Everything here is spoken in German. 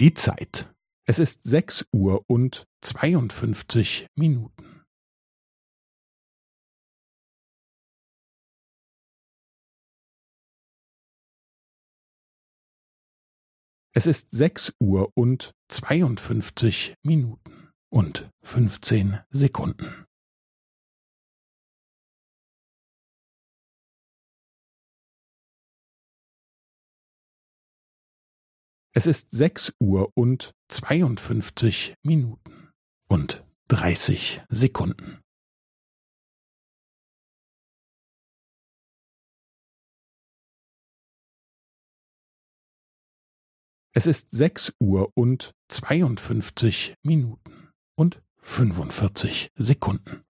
Die Zeit. Es ist sechs Uhr und zweiundfünfzig Minuten. Es ist sechs Uhr und zweiundfünfzig Minuten und fünfzehn Sekunden. Es ist sechs Uhr und zweiundfünfzig Minuten und dreißig Sekunden. Es ist sechs Uhr und zweiundfünfzig Minuten und fünfundvierzig Sekunden.